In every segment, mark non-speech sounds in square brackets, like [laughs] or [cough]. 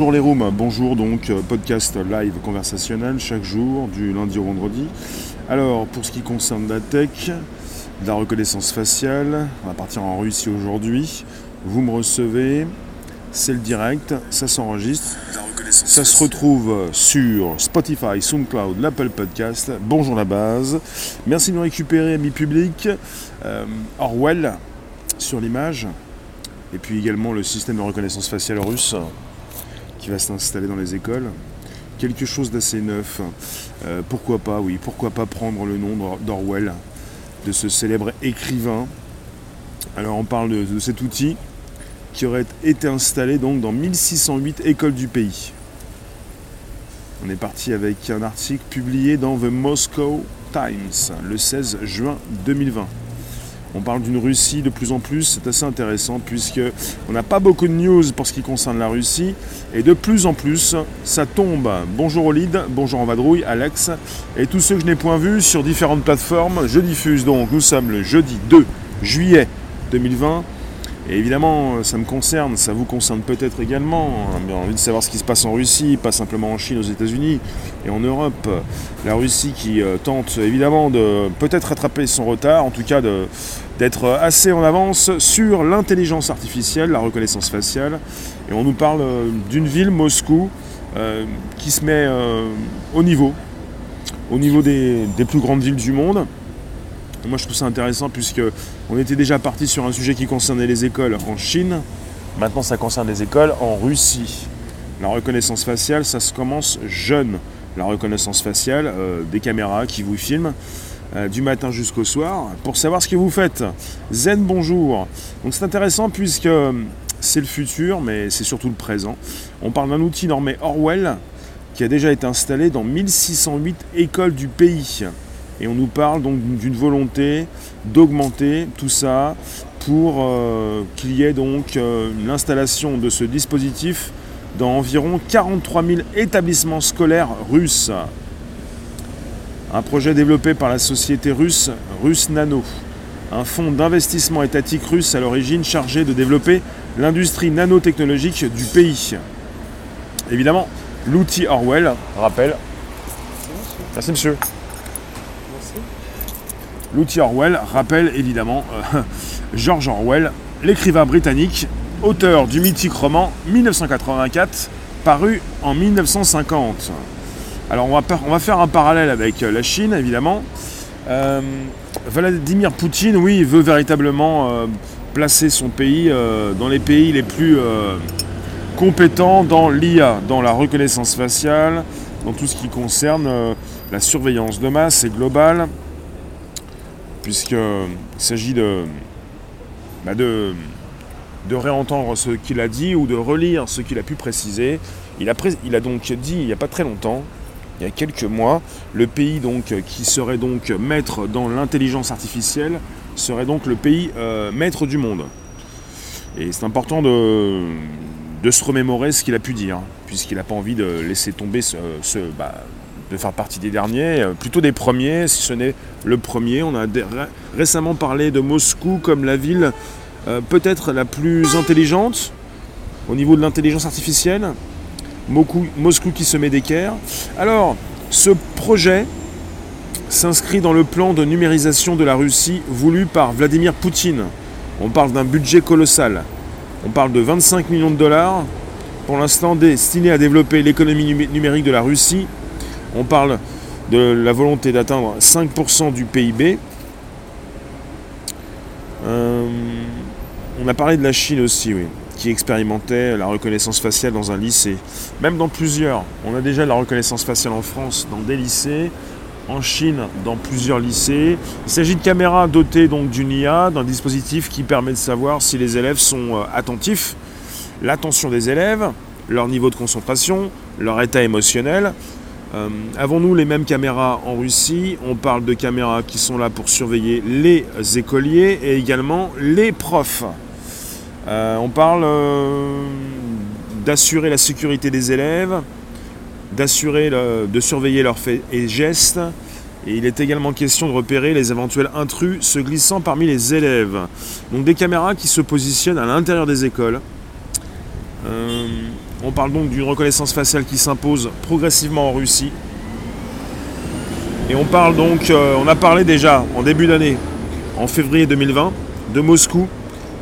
Bonjour les rooms, bonjour donc euh, podcast live conversationnel chaque jour du lundi au vendredi. Alors pour ce qui concerne la tech, de la reconnaissance faciale, on va partir en Russie aujourd'hui. Vous me recevez, c'est le direct, ça s'enregistre. Ça se retrouve sur Spotify, SoundCloud, l'Apple Podcast. Bonjour la base. Merci de me récupérer, amis publics. Euh, Orwell sur l'image. Et puis également le système de reconnaissance faciale russe va s'installer dans les écoles. Quelque chose d'assez neuf. Euh, pourquoi pas, oui, pourquoi pas prendre le nom d'Orwell, de ce célèbre écrivain. Alors on parle de, de, cet outil qui aurait été installé donc dans 1608 écoles du pays. On est parti avec un article publié dans The Moscow Times le 16 juin 2020. On parle d'une Russie de plus en plus, c'est assez intéressant puisque on n'a pas beaucoup de news pour ce qui concerne la Russie et de plus en plus ça tombe. Bonjour Olide, bonjour en vadrouille, Alex et tous ceux que je n'ai point vus sur différentes plateformes. Je diffuse donc, nous sommes le jeudi 2 juillet 2020 et évidemment, ça me concerne, ça vous concerne peut-être également. J'ai envie de savoir ce qui se passe en Russie, pas simplement en Chine, aux États-Unis et en Europe. La Russie qui euh, tente évidemment de peut-être rattraper son retard, en tout cas d'être assez en avance sur l'intelligence artificielle, la reconnaissance faciale. Et on nous parle euh, d'une ville, Moscou, euh, qui se met au niveau, au niveau des plus grandes villes du monde. Moi, je trouve ça intéressant puisque on était déjà parti sur un sujet qui concernait les écoles en Chine. Maintenant, ça concerne les écoles en Russie. La reconnaissance faciale, ça se commence jeune. La reconnaissance faciale, euh, des caméras qui vous filment euh, du matin jusqu'au soir pour savoir ce que vous faites. Zen, bonjour. Donc c'est intéressant puisque c'est le futur, mais c'est surtout le présent. On parle d'un outil normé Orwell qui a déjà été installé dans 1608 écoles du pays. Et on nous parle donc d'une volonté d'augmenter tout ça pour euh, qu'il y ait donc euh, l'installation de ce dispositif dans environ 43 000 établissements scolaires russes. Un projet développé par la société russe Russe Nano, un fonds d'investissement étatique russe à l'origine chargé de développer l'industrie nanotechnologique du pays. Évidemment, l'outil Orwell rappelle. Merci monsieur. L'outil Orwell rappelle évidemment euh, [laughs] George Orwell, l'écrivain britannique, auteur du mythique roman 1984, paru en 1950. Alors on va, faire un parallèle avec euh, la Chine, évidemment. Euh, Vladimir Poutine, oui, il veut véritablement placer son pays dans les pays les plus compétents dans l'IA, dans la reconnaissance faciale, dans tout ce qui concerne la surveillance de masse et globale, puisqu'il s'agit bah, de, de, réentendre ce qu'il a dit ou de relire ce qu'il a pu préciser. Il a, donc dit il n'y a pas très longtemps, il y a quelques mois, le pays donc qui serait donc maître dans l'intelligence artificielle serait donc le pays euh, maître du monde. Et c'est important de, de, se remémorer ce qu'il a pu dire, puisqu'il n'a pas envie de laisser tomber ce, bah, de faire partie des derniers, euh, plutôt des premiers, si ce n'est le premier. On a récemment parlé de Moscou comme la ville euh, peut-être la plus intelligente au niveau de l'intelligence artificielle. Moscou qui se met d'équerre. Alors, ce projet s'inscrit dans le plan de numérisation de la Russie voulu par Vladimir Poutine. On parle d'un budget colossal. On parle de 25 millions de dollars, pour l'instant destiné à développer l'économie numérique de la Russie on parle de la volonté d'atteindre 5% du PIB. Euh, on a parlé de la Chine aussi, oui, qui expérimentait la reconnaissance faciale dans un lycée. Même dans plusieurs. On a déjà la reconnaissance faciale en France dans des lycées, en Chine dans plusieurs lycées. Il s'agit de caméras dotées donc d'une IA, d'un dispositif qui permet de savoir si les élèves sont euh, attentifs, l'attention des élèves, leur niveau de concentration, leur état émotionnel, euh, avons-nous les mêmes caméras en Russie? On parle de caméras qui sont là pour surveiller les écoliers et également les profs. Euh, on parle euh, d'assurer la sécurité des élèves, d'assurer, de surveiller leurs faits et gestes. Et il est également question de repérer les éventuels intrus se glissant parmi les élèves. Donc des caméras qui se positionnent à l'intérieur des écoles On parle donc d'une reconnaissance faciale qui s'impose progressivement en Russie. Et on parle donc, euh, on a parlé déjà en début d'année, en février 2020, de Moscou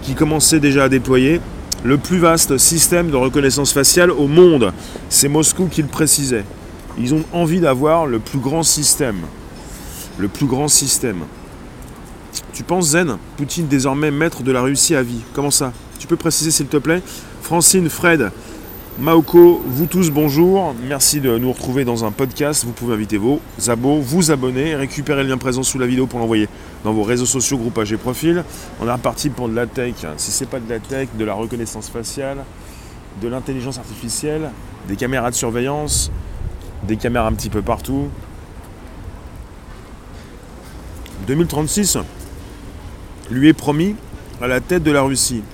qui commençait déjà à déployer le plus vaste système de reconnaissance faciale au monde. C'est Moscou qui le précisait. Ils ont envie d'avoir le plus grand système. Le plus grand système. Tu penses Zen Poutine désormais maître de la Russie à vie. Comment ça? Tu peux préciser s'il te plaît? Francine, Fred, Maoko, vous tous bonjour, merci de nous retrouver dans un podcast. Vous pouvez inviter vos abos, vous abonner, récupérer le lien présent sous la vidéo pour l'envoyer dans vos réseaux sociaux, groupage et profil. On est reparti pour de la tech. Si c'est pas de la tech, de la reconnaissance faciale, de l'intelligence artificielle, des caméras de surveillance, des caméras un petit peu partout. 2036 lui est promis à la tête de la Russie.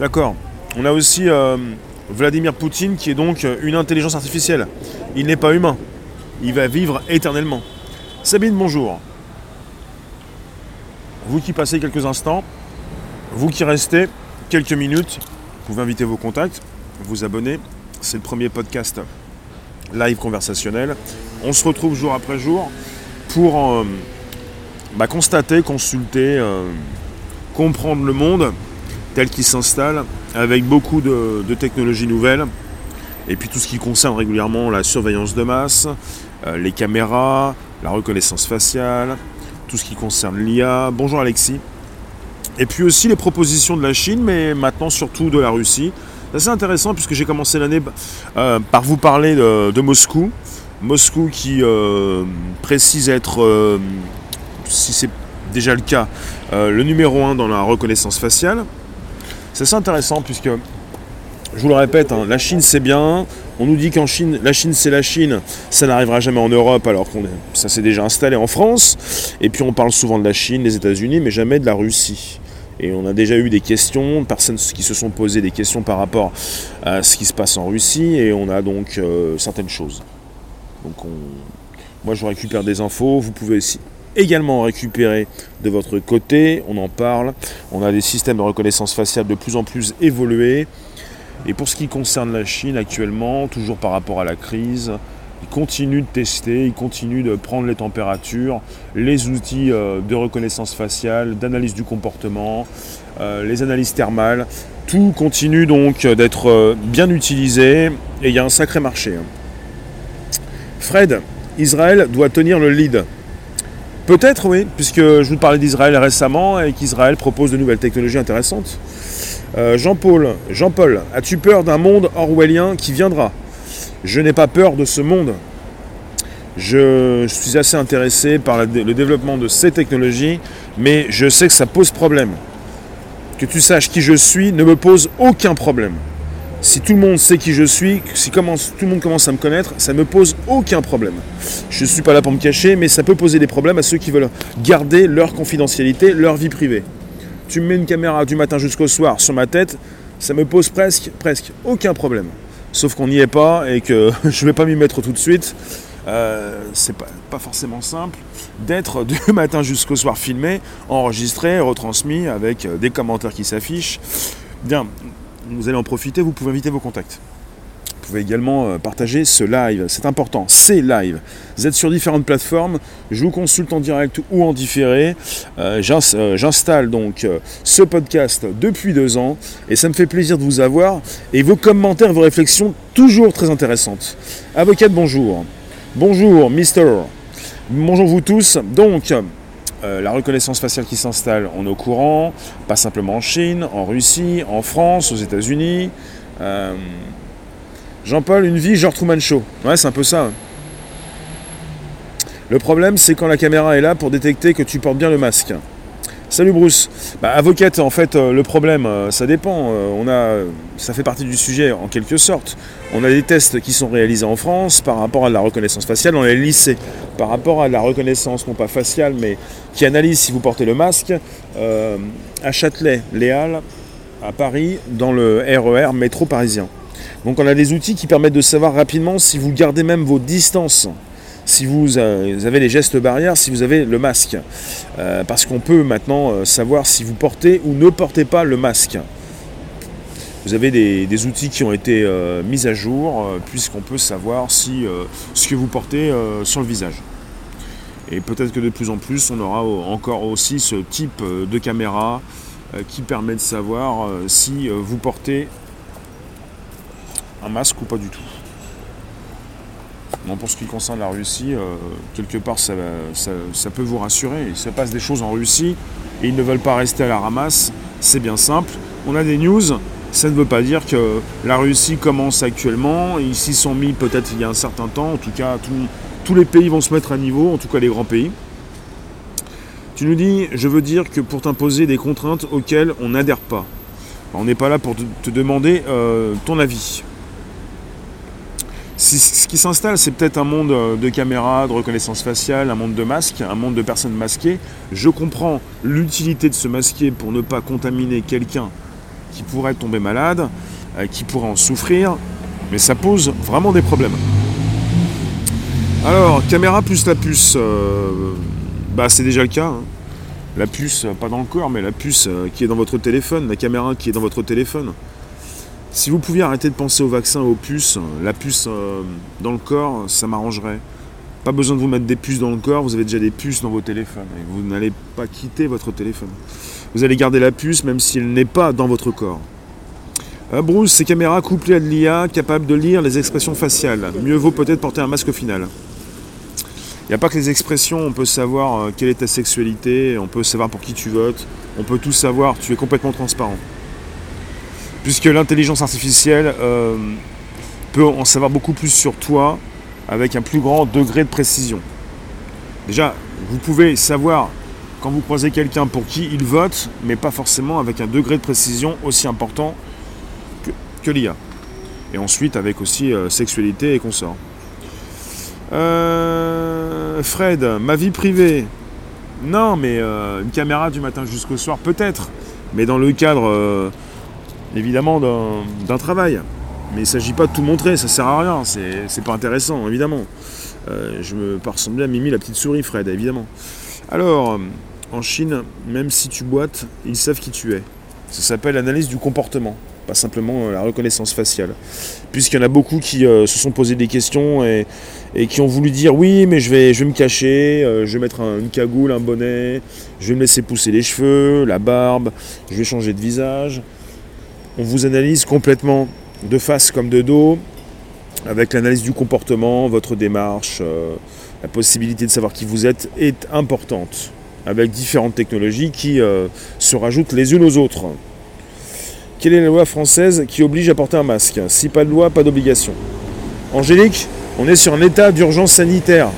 D'accord. On a aussi euh, Vladimir Poutine qui est donc une intelligence artificielle. Il n'est pas humain. Il va vivre éternellement. Sabine, bonjour. Vous qui passez quelques instants, vous qui restez quelques minutes, vous pouvez inviter vos contacts, vous abonner. C'est le premier podcast live conversationnel. On se retrouve jour après jour pour euh, bah, constater, consulter, euh, comprendre le monde tel qu'il s'installe, avec beaucoup de, technologies nouvelles, et puis tout ce qui concerne régulièrement la surveillance de masse, euh, les caméras, la reconnaissance faciale, tout ce qui concerne l'IA. Bonjour Alexis. Et puis aussi les propositions de la Chine, mais maintenant surtout de la Russie. C'est assez intéressant puisque j'ai commencé l'année euh, par vous parler de, Moscou. Moscou qui euh, précise être, si c'est déjà le cas, le numéro un dans la reconnaissance faciale. C'est assez intéressant puisque, je vous le répète, hein, la Chine c'est bien. On nous dit qu'en Chine, la Chine c'est la Chine, ça n'arrivera jamais en Europe alors que ça s'est déjà installé en France. Et puis on parle souvent de la Chine, des États-Unis, mais jamais de la Russie. Et on a déjà eu des questions, personnes qui se sont posées des questions par rapport à ce qui se passe en Russie, et on a donc euh, certaines choses. Donc moi je récupère des infos, vous pouvez aussi également récupérer de votre côté, on en parle. On a des systèmes de reconnaissance faciale de plus en plus évolués. Et pour ce qui concerne la Chine actuellement, toujours par rapport à la crise, ils continuent de tester, ils continuent de prendre les températures, les outils euh, de reconnaissance faciale, d'analyse du comportement, euh, les analyses thermales. Tout continue donc d'être euh, bien utilisé et il y a un sacré marché. Hein. Fred, Israël doit tenir le lead. Peut-être, oui, puisque je vous parlais d'Israël récemment et qu'Israël propose de nouvelles technologies intéressantes. Euh, Jean-Paul, Jean-Paul, as-tu peur d'un monde orwellien qui viendra? Je n'ai pas peur de ce monde. Je suis assez intéressé par le développement de ces technologies, mais je sais que ça pose problème. Que tu saches qui je suis ne me pose aucun problème si tout le monde sait qui je suis, si tout le monde commence à me connaître, ça ne me pose aucun problème. Je ne suis pas là pour me cacher, mais ça peut poser des problèmes à ceux qui veulent garder leur confidentialité, leur vie privée. Tu me mets une caméra du matin jusqu'au soir sur ma tête, ça me pose presque, aucun problème. Sauf qu'on n'y est pas et que [laughs] je ne vais pas m'y mettre tout de suite. Euh, c'est pas, pas, forcément simple d'être du [laughs] matin jusqu'au soir filmé, enregistré, retransmis avec des commentaires qui s'affichent. Bien, vous allez en profiter, vous pouvez inviter vos contacts. Vous pouvez également euh, partager ce live, c'est important, c'est live. Vous êtes sur différentes plateformes, je vous consulte en direct ou en différé. Euh, euh, j'installe donc ce podcast depuis deux ans et ça me fait plaisir de vous avoir. Et vos commentaires, vos réflexions, toujours très intéressantes. Avocate, bonjour. Bonjour, Mister. Bonjour vous tous. Donc, euh, la reconnaissance faciale qui s'installe, on est au courant, pas simplement en Chine, en Russie, en France, aux États-Unis. Euh, Jean-Paul, une vie genre Truman Show. Ouais, c'est un peu ça. Le problème, c'est quand la caméra est là pour détecter que tu portes bien le masque. Salut Bruce. Bah, avocate, en fait, euh, le problème, euh, ça dépend. Euh, on a, ça fait partie du sujet en quelque sorte. On a des tests qui sont réalisés en France par rapport à la reconnaissance faciale dans les lycées, par rapport à la reconnaissance non pas faciale, mais qui analyse si vous portez le masque. à Châtelet, Léal, à Paris, dans le RER e métro parisien. Donc on a des outils qui permettent de savoir rapidement si vous gardez même vos distances si vous avez les gestes barrières, si vous avez le masque. Euh, parce qu'on peut maintenant euh, savoir si vous portez ou ne portez pas le masque. vous avez des, outils qui ont été mis à jour, puisqu'on peut savoir si ce que vous portez sur le visage. Et peut-être que de plus en plus, on aura encore aussi ce type de caméra qui permet de savoir si vous portez un masque ou pas du tout pour ce qui concerne la Russie, euh, quelque part, ça, peut vous rassurer. Il se passe des choses en Russie et ils ne veulent pas rester à la ramasse. C'est bien simple. On a des news. Ça ne veut pas dire que la Russie commence actuellement. Ils s'y sont mis peut-être il y a un certain temps. En tout cas, tous les pays vont se mettre à niveau, en tout cas les grands pays. Tu nous dis, je veux dire que pour t'imposer des contraintes auxquelles on n'adhère pas. On n'est pas là pour te, demander euh, ton avis ce qui s'installe, c'est peut-être un monde euh, de caméras, de reconnaissance faciale, un monde de masques, un monde de personnes masquées. Je comprends l'utilité de se masquer pour ne pas contaminer quelqu'un qui pourrait tomber malade, euh, qui pourrait en souffrir, mais ça pose vraiment des problèmes. Alors, caméra plus la puce, euh, bah c'est déjà le cas. Hein. La puce, pas dans le corps, mais la puce qui est dans votre téléphone, la caméra qui est dans votre téléphone. Si vous pouviez arrêter de penser au vaccin, aux puces, la puce euh, dans le corps, ça m'arrangerait. Pas besoin de vous mettre des puces dans le corps, vous avez déjà des puces dans vos téléphones. Et vous n'allez pas quitter votre téléphone. Vous allez garder la puce même si elle n'est pas dans votre corps. Euh, Bruce, ces caméras couplées à de l'IA capables de lire les expressions faciales. Mieux vaut peut-être porter un masque au final. Il n'y a pas que les expressions, on peut savoir euh, quelle est ta sexualité, on peut savoir pour qui tu votes, on peut tout savoir, tu es complètement transparent puisque l'intelligence artificielle euh, peut en savoir beaucoup plus sur toi avec un plus grand degré de précision. Déjà, vous pouvez savoir quand vous croisez quelqu'un pour qui il vote, mais pas forcément avec un degré de précision aussi important que, l'IA. Et ensuite avec aussi euh, sexualité et consort. Euh, Fred, ma vie privée. Non, mais une caméra du matin jusqu'au soir, peut-être. Mais dans le cadre évidemment d'un travail. Mais il ne s'agit pas de tout montrer, ça sert à rien, c'est pas intéressant, évidemment. Euh, je me pas ressembler à Mimi la petite souris, Fred, évidemment. Alors, en Chine, même si tu boites, ils savent qui tu es. Ça s'appelle l'analyse du comportement, pas simplement euh, la reconnaissance faciale. Puisqu'il y en a beaucoup qui euh, se sont posé des questions et, qui ont voulu dire oui, mais je vais, je vais me cacher, je vais mettre une cagoule, un bonnet, je vais me laisser pousser les cheveux, la barbe, je vais changer de visage on vous analyse complètement de face comme de dos, avec l'analyse du comportement, votre démarche, euh, la possibilité de savoir qui vous êtes est importante, avec différentes technologies qui euh, se rajoutent les unes aux autres. Quelle est la loi française qui oblige à porter un masque? Si pas de loi, pas d'obligation. Angélique, on est sur un état d'urgence sanitaire.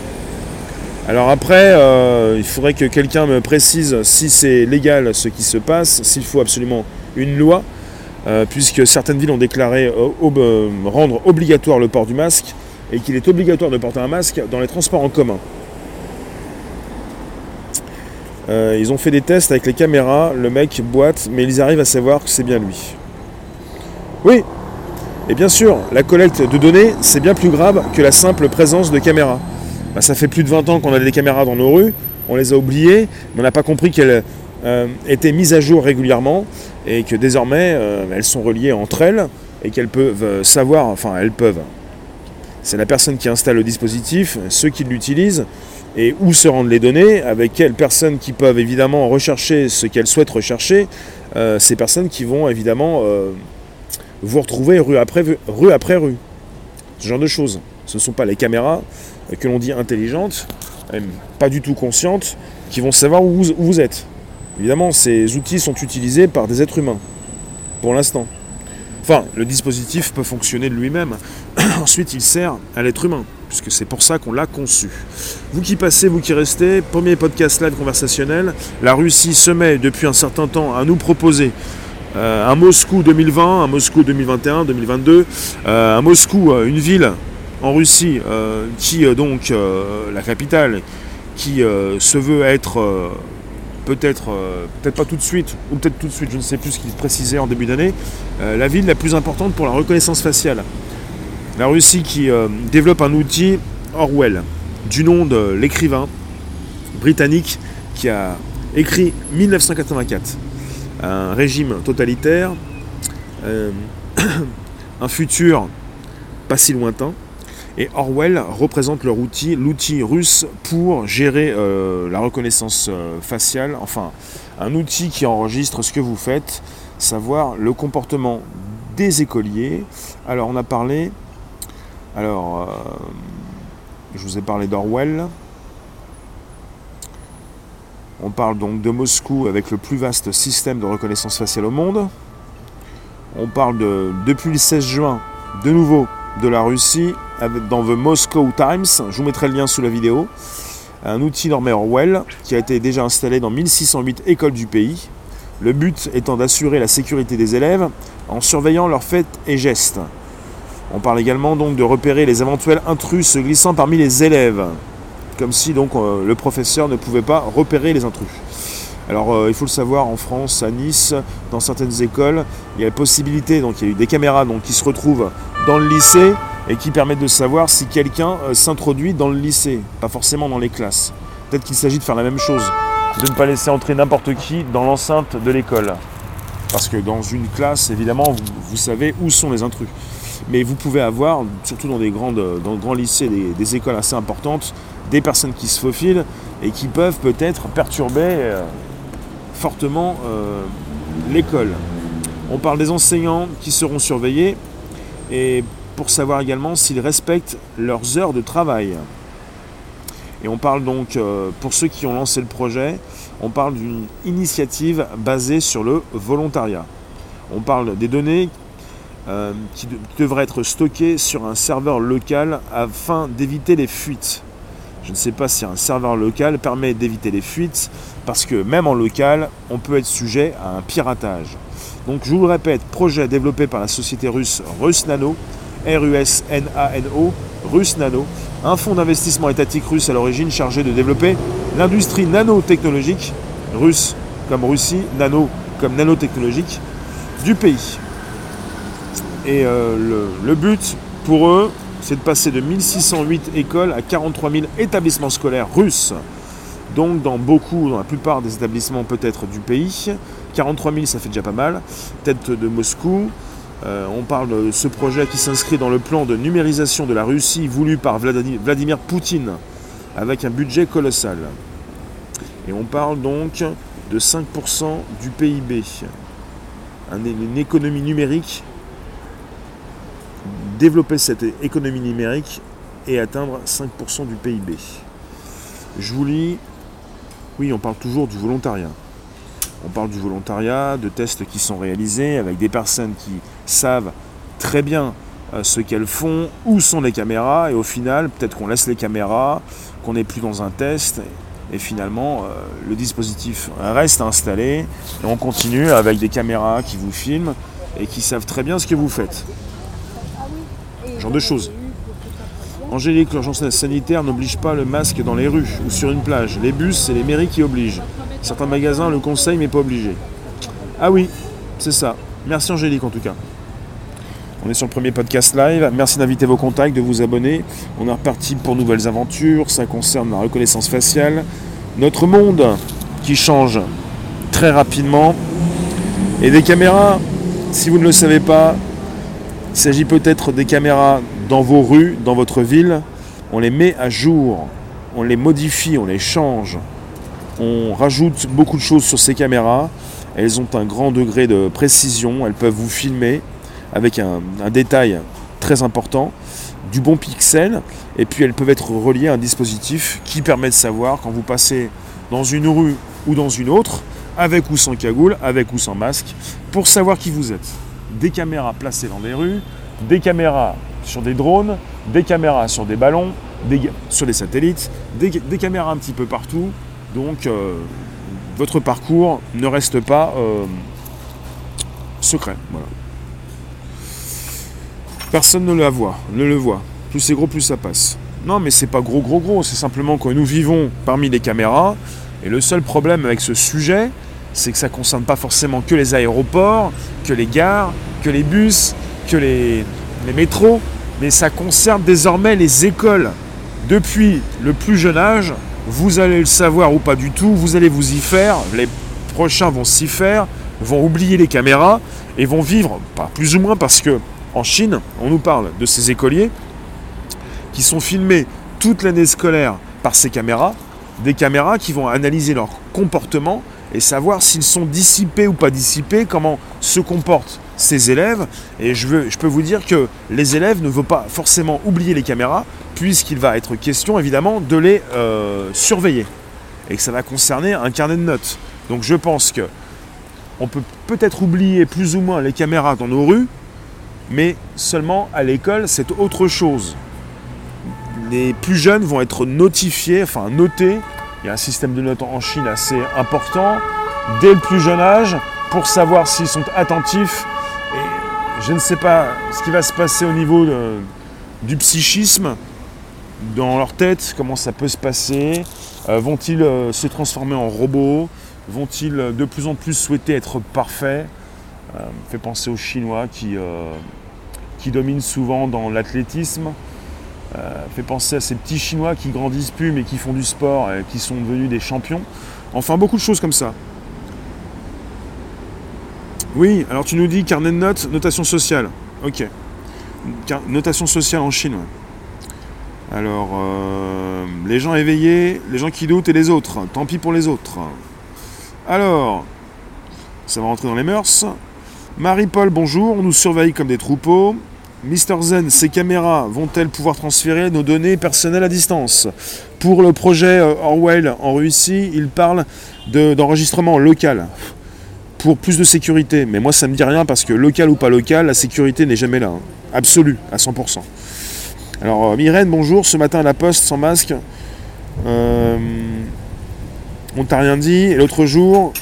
Alors après, euh, il faudrait que quelqu'un me précise si c'est légal ce qui se passe, s'il faut absolument une loi. Euh, puisque certaines villes ont déclaré euh, euh, rendre obligatoire le port du masque et qu'il est obligatoire de porter un masque dans les transports en commun. ils ont fait des tests avec les caméras, le mec boite, mais ils arrivent à savoir que c'est bien lui. Oui, et bien sûr, la collecte de données, c'est bien plus grave que la simple présence de caméras. Bah, ça fait plus de 20 ans qu'on a des caméras dans nos rues, on les a oubliées, mais on n'a pas compris qu'elles étaient mises à jour régulièrement et que désormais euh, elles sont reliées entre elles et qu'elles peuvent euh, savoir, enfin elles peuvent. C'est la personne qui installe le dispositif, ceux qui l'utilisent et où se rendent les données, avec quelles personnes qui peuvent évidemment rechercher ce qu'elles souhaitent rechercher, euh, ces personnes qui vont évidemment vous retrouver rue après rue après rue. Ce genre de choses. Ce ne sont pas les caméras que l'on dit intelligentes, pas du tout conscientes, qui vont savoir où vous êtes. Évidemment, ces outils sont utilisés par des êtres humains, pour l'instant. Enfin, le dispositif peut fonctionner de lui-même. [clears throat] Ensuite, il sert à l'être humain, puisque c'est pour ça qu'on l'a conçu. Vous qui passez, vous qui restez, premier podcast live conversationnel, la Russie se met depuis un certain temps à nous proposer euh, un Moscou 2020, un Moscou 2021, 2022, euh, un Moscou, euh, une ville en Russie qui, donc, la capitale, qui se veut être peut-être euh, peut-être pas tout de suite, ou peut-être tout de suite, je ne sais plus ce qu'il précisait en début d'année, euh, la ville la plus importante pour la reconnaissance faciale. La Russie qui euh, développe un outil Orwell, du nom de l'écrivain britannique qui a écrit 1984, un régime totalitaire [coughs] un futur pas si lointain. Et Orwell représente leur outil, l'outil russe pour gérer euh, la reconnaissance euh, faciale, enfin un outil qui enregistre ce que vous faites, savoir le comportement des écoliers. Alors on a parlé, alors je vous ai parlé d'Orwell, on parle donc de Moscou avec le plus vaste système de reconnaissance faciale au monde. On parle de, depuis le 16 juin, de nouveau, de la Russie dans The Moscow Times. Je vous mettrai le lien sous la vidéo. Un outil normé Orwell qui a été déjà installé dans 1608 écoles du pays. Le but étant d'assurer la sécurité des élèves en surveillant leurs faits et gestes. On parle également donc de repérer les éventuels intrus se glissant parmi les élèves comme si donc euh, le professeur ne pouvait pas repérer les intrus. Alors euh, il faut le savoir, en France, à Nice, dans certaines écoles, il y a la possibilité, donc il y a eu des caméras donc, qui se retrouvent dans le lycée et qui permettent de savoir si quelqu'un euh, s'introduit dans le lycée, pas forcément dans les classes. Peut-être qu'il s'agit de faire la même chose, de ne pas laisser entrer n'importe qui dans l'enceinte de l'école. Parce que dans une classe, évidemment, vous, savez où sont les intrus. Mais vous pouvez avoir, surtout dans des grandes, dans grands lycées, des écoles assez importantes, des personnes qui se faufilent et qui peuvent peut-être perturber euh, fortement euh, l'école. On parle des enseignants qui seront surveillés et pour savoir également s'ils respectent leurs heures de travail. Et on parle donc, euh, pour ceux qui ont lancé le projet, on parle d'une initiative basée sur le volontariat. On parle des données qui devraient être stockées sur un serveur local afin d'éviter les fuites. Je ne sais pas si un serveur local permet d'éviter les fuites, parce que même en local, on peut être sujet à un piratage. Donc je vous le répète, projet développé par la société russe Rusnano, R-U-S-N-A-N-O, Rusnano, un fonds d'investissement étatique russe à l'origine chargé de développer l'industrie nanotechnologique, russe comme Russie, nano comme nanotechnologique, du pays. Et euh, le but pour eux, c'est de passer de 1608 écoles à 43 000 établissements scolaires russes. Donc dans beaucoup, dans la plupart des établissements peut-être du pays. 43 000, ça fait déjà pas mal. Tête de Moscou. Euh, on parle de ce projet qui s'inscrit dans le plan de numérisation de la Russie voulu par Vladimir Poutine, avec un budget colossal. Et on parle donc de 5% du PIB. Une économie numérique développer cette économie numérique et atteindre 5% du PIB. Je vous lis, oui, on parle toujours du volontariat. On parle du volontariat, de tests qui sont réalisés avec des personnes qui savent très bien euh, ce qu'elles font, où sont les caméras, et au final, peut-être qu'on laisse les caméras, qu'on n'est plus dans un test, et finalement, euh, le dispositif reste installé, et on continue avec des caméras qui vous filment et qui savent très bien ce que vous faites genre de choses. Angélique, l'urgence sanitaire n'oblige pas le masque dans les rues ou sur une plage. Les bus, c'est les mairies qui obligent. Certains magasins le conseillent, mais pas obligé. Ah oui, c'est ça. Merci Angélique en tout cas. On est sur le premier podcast live. Merci d'inviter vos contacts, de vous abonner. On est reparti pour nouvelles aventures. Ça concerne la reconnaissance faciale. Notre monde qui change très rapidement. Et des caméras, si vous ne le savez pas, il s'agit peut-être des caméras dans vos rues, dans votre ville. On les met à jour, on les modifie, on les change. On rajoute beaucoup de choses sur ces caméras. Elles ont un grand degré de précision. Elles peuvent vous filmer avec un, détail très important, du bon pixel. Et puis elles peuvent être reliées à un dispositif qui permet de savoir quand vous passez dans une rue ou dans une autre, avec ou sans cagoule, avec ou sans masque, pour savoir qui vous êtes des caméras placées dans des rues, des caméras sur des drones, des caméras sur des ballons, sur des satellites, des, caméras un petit peu partout. Donc euh, votre parcours ne reste pas euh, secret. Personne ne la voit, ne le voit. Plus c'est gros, plus ça passe. Non, mais c'est pas gros, gros, gros. C'est simplement que nous vivons parmi les caméras. Et le seul problème avec ce sujet, c'est que ça ne concerne pas forcément que les aéroports, que les gares, que les bus, que les, métros, mais ça concerne désormais les écoles. Depuis le plus jeune âge, vous allez le savoir ou pas du tout, vous allez vous y faire, les prochains vont s'y faire, vont oublier les caméras, et vont vivre, pas plus ou moins parce que en Chine, on nous parle de ces écoliers qui sont filmés toute l'année scolaire par ces caméras, des caméras qui vont analyser leur comportement et savoir s'ils sont dissipés ou pas dissipés, comment se comportent ces élèves. Et je, peux vous dire que les élèves ne vont pas forcément oublier les caméras, puisqu'il va être question évidemment de les euh, surveiller. Et que ça va concerner un carnet de notes. Donc je pense que on peut peut-être oublier plus ou moins les caméras dans nos rues, mais seulement à l'école, c'est autre chose. Les plus jeunes vont être notifiés, enfin notés. Il y a un système de notes en Chine assez important dès le plus jeune âge pour savoir s'ils sont attentifs. Et je ne sais pas ce qui va se passer au niveau du psychisme dans leur tête, comment ça peut se passer. Euh, vont-ils euh, se transformer en robots? Vont-ils de plus en plus souhaiter être parfaits? euh, fait penser aux Chinois qui, qui dominent souvent dans l'athlétisme. fait penser à ces petits Chinois qui grandissent plus mais qui font du sport et qui sont devenus des champions. Enfin, beaucoup de choses comme ça. Oui, alors tu nous dis carnet de notes, notation sociale. Ok. Notation sociale en Chine. Alors, euh, les gens éveillés, les gens qui doutent et les autres. Tant pis pour les autres. Alors, ça va rentrer dans les mœurs. Marie-Paul, bonjour. On nous surveille comme des troupeaux. Mister Zen, ces caméras vont-elles pouvoir transférer nos données personnelles à distance? Pour le projet euh, Orwell en Russie, il parle d'enregistrement local pour plus de sécurité. Mais moi, ça ne me dit rien parce que local ou pas local, la sécurité n'est jamais là. Hein. Absolue, à 100%. Alors, euh, Myrène, bonjour. Ce matin à la poste, sans masque. Euh, on t'a rien dit. Et l'autre jour,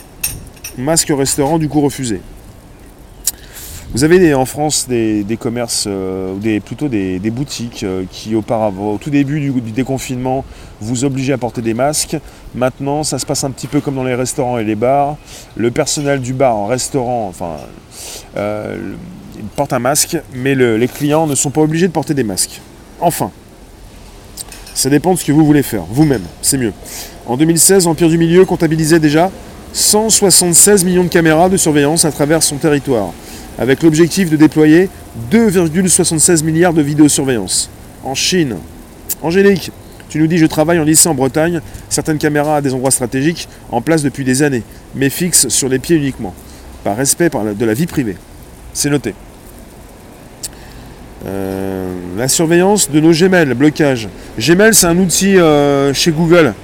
masque au restaurant, du coup refusé. Vous avez en France des, commerces, euh, des, plutôt des, boutiques qui auparavant, au tout début du, déconfinement, vous obligeaient à porter des masques. Maintenant, ça se passe un petit peu comme dans les restaurants et les bars. Le personnel du bar en restaurant, enfin, porte un masque, mais les clients ne sont pas obligés de porter des masques. Enfin, ça dépend de ce que vous voulez faire, vous-même, c'est mieux. En 2016, Empire du Milieu comptabilisait déjà 176 millions de caméras de surveillance à travers son territoire, avec l'objectif de déployer 2,76 milliards de vidéosurveillance. En Chine. Angélique, tu nous dis je travaille en lycée en Bretagne, certaines caméras à des endroits stratégiques en place depuis des années, mais fixes sur les pieds uniquement, par respect de la vie privée. C'est noté. Euh, la surveillance de nos Gmail, blocage. Gmail, c'est un outil euh, chez Google.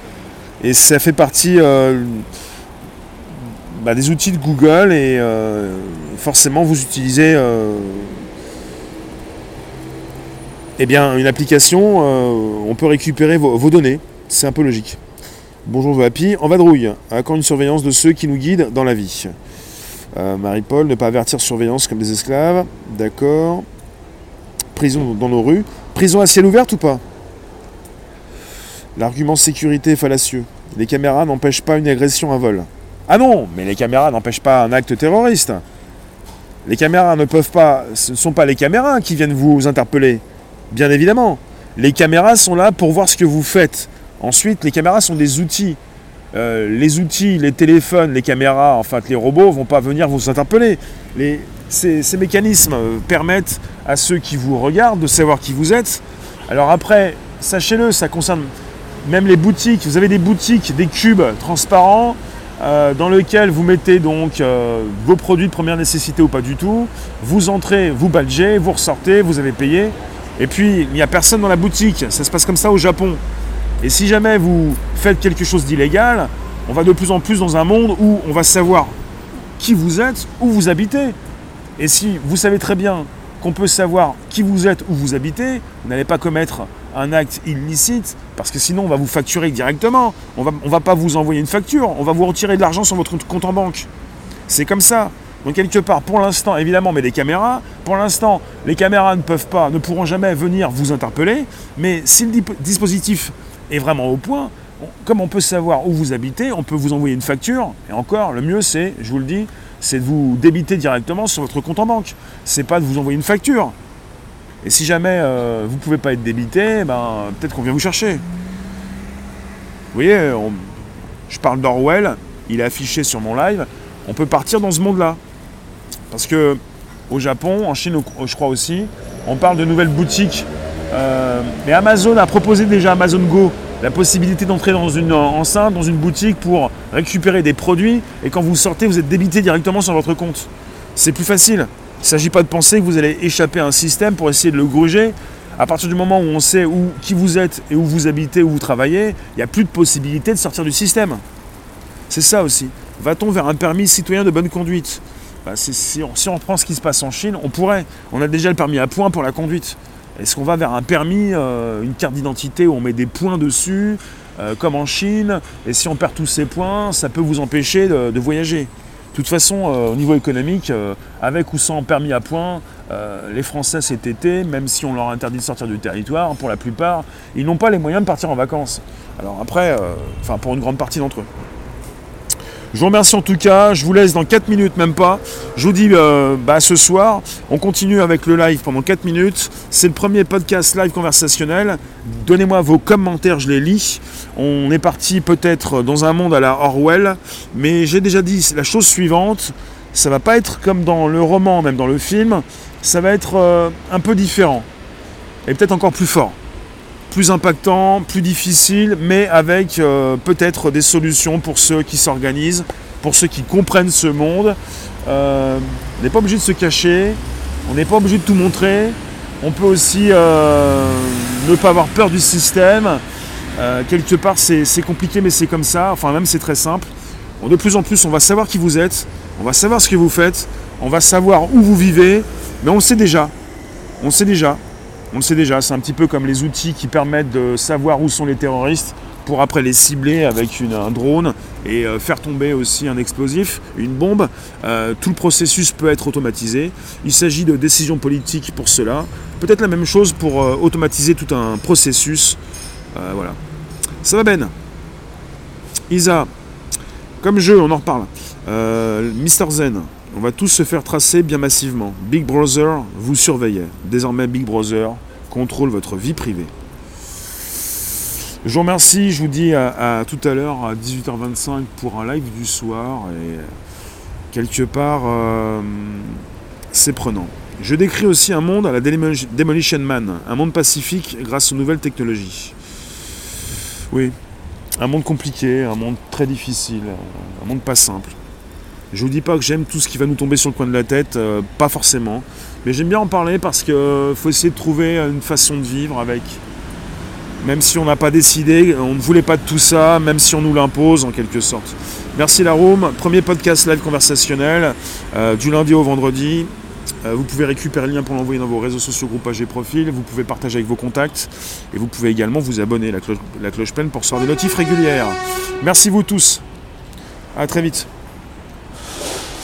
Et ça fait partie euh, bah, des outils de Google. Et forcément, vous utilisez eh bien, une application. on peut récupérer vos, données. C'est un peu logique. Bonjour Vapi, en vadrouille. À quand une surveillance de ceux qui nous guident dans la vie Marie-Paul, ne pas avertir surveillance comme des esclaves. D'accord prison dans nos rues. Prison à ciel ouvert ou pas? L'argument sécurité est fallacieux. Les caméras n'empêchent pas une agression, un vol. Ah non, mais les caméras n'empêchent pas un acte terroriste. Les caméras ne peuvent pas. Ce ne sont pas les caméras qui viennent vous interpeller. Bien évidemment. Les caméras sont là pour voir ce que vous faites. Ensuite, les caméras sont des outils. Euh, les outils, les téléphones, les caméras, enfin les robots vont pas venir vous interpeller. Ces, mécanismes permettent à ceux qui vous regardent de savoir qui vous êtes. Alors après, sachez-le, ça concerne même les boutiques. Vous avez des boutiques, des cubes transparents euh, dans lesquels vous mettez donc euh, vos produits de première nécessité ou pas du tout. Vous entrez, vous badgez, vous ressortez, vous avez payé. Et puis, il n'y a personne dans la boutique. Ça se passe comme ça au Japon. Et si jamais vous faites quelque chose d'illégal, on va de plus en plus dans un monde où on va savoir qui vous êtes, où vous habitez. Et si vous savez très bien qu'on peut savoir qui vous êtes, où vous habitez, vous n'allez pas commettre un acte illicite, parce que sinon on va vous facturer directement. On va, on va pas vous envoyer une facture, on va vous retirer de l'argent sur votre compte en banque. C'est comme ça. Donc quelque part, pour l'instant, évidemment, mais les caméras, pour l'instant, les caméras ne peuvent pas, ne pourront jamais venir vous interpeller, mais si le dispositif est vraiment au point, comme on peut savoir où vous habitez, on peut vous envoyer une facture, et encore, le mieux c'est, je vous le dis, c'est de vous débiter directement sur votre compte en banque. C'est pas de vous envoyer une facture. Et si jamais euh, vous ne pouvez pas être débité, ben, peut-être qu'on vient vous chercher. Vous voyez, je parle d'Orwell, il est affiché sur mon live. On peut partir dans ce monde-là. Parce que au Japon, en Chine, je crois aussi, on parle de nouvelles boutiques. Euh, mais Amazon a proposé déjà Amazon Go la possibilité d'entrer dans une enceinte, dans une boutique pour récupérer des produits et quand vous sortez, vous êtes débité directement sur votre compte. C'est plus facile. Il ne s'agit pas de penser que vous allez échapper à un système pour essayer de le gruger. À partir du moment où on sait qui vous êtes et où vous habitez, où vous travaillez, il n'y a plus de possibilité de sortir du système. C'est ça aussi. Va-t-on vers un permis citoyen de bonne conduite? Bah, si, on, si, on, prend ce qui se passe en Chine, on pourrait. On a déjà le permis à points pour la conduite. Est-ce qu'on va vers un permis, euh, une carte d'identité où on met des points dessus, euh, comme en Chine? Et si on perd tous ces points, ça peut vous empêcher de, voyager. De toute façon, euh, au niveau économique, avec ou sans permis à points, les Français cet été, même si on leur interdit de sortir du territoire, pour la plupart, ils n'ont pas les moyens de partir en vacances. Alors après, enfin pour une grande partie d'entre eux. Je vous remercie en tout cas. Je vous laisse dans 4 minutes, même pas. Je vous dis euh, bah, ce soir, on continue avec le live pendant 4 minutes. C'est le premier podcast live conversationnel. Donnez-moi vos commentaires, je les lis. On est parti peut-être dans un monde à la Orwell, mais j'ai déjà dit la chose suivante. Ça va pas être comme dans le roman, même dans le film. Ça va être euh, un peu différent. Et peut-être encore plus fort plus impactant, plus difficile, mais avec euh, peut-être des solutions pour ceux qui s'organisent, pour ceux qui comprennent ce monde. Euh, on n'est pas obligé de se cacher, on n'est pas obligé de tout montrer. On peut aussi euh, ne pas avoir peur du système. quelque part, c'est compliqué, mais c'est comme ça. Enfin, même c'est très simple. de plus en plus, on va savoir qui vous êtes, on va savoir ce que vous faites, on va savoir où vous vivez, mais on le sait déjà. On le sait déjà. On le sait déjà, c'est un petit peu comme les outils qui permettent de savoir où sont les terroristes pour après les cibler avec un drone et euh, faire tomber aussi un explosif, une bombe. Euh, tout le processus peut être automatisé. Il s'agit de décisions politiques pour cela. Peut-être la même chose pour euh, automatiser tout un processus. voilà. Ça va Ben? Isa, comme jeu, on en reparle. Mister Zen, on va tous se faire tracer bien massivement. Big Brother vous surveillez. Désormais, Big Brother contrôle votre vie privée. Je vous remercie, je vous dis à, tout à l'heure à 18h25 pour un live du soir et quelque part euh, c'est prenant. Je décris aussi un monde à la Demolition Man, un monde pacifique grâce aux nouvelles technologies. Oui, un monde compliqué, un monde très difficile, un monde pas simple. Je vous dis pas que j'aime tout ce qui va nous tomber sur le coin de la tête, euh, pas forcément. Mais j'aime bien en parler parce qu'il euh, faut essayer de trouver une façon de vivre avec. Même si on n'a pas décidé, on ne voulait pas de tout ça, même si on nous l'impose en quelque sorte. Merci la Room, premier podcast live conversationnel euh, du lundi au vendredi. vous pouvez récupérer le lien pour l'envoyer dans vos réseaux sociaux, groupages et profils. Vous pouvez partager avec vos contacts. Et vous pouvez également vous abonner à la cloche, la pleine pour recevoir des notifs régulières. Merci vous tous. À très vite.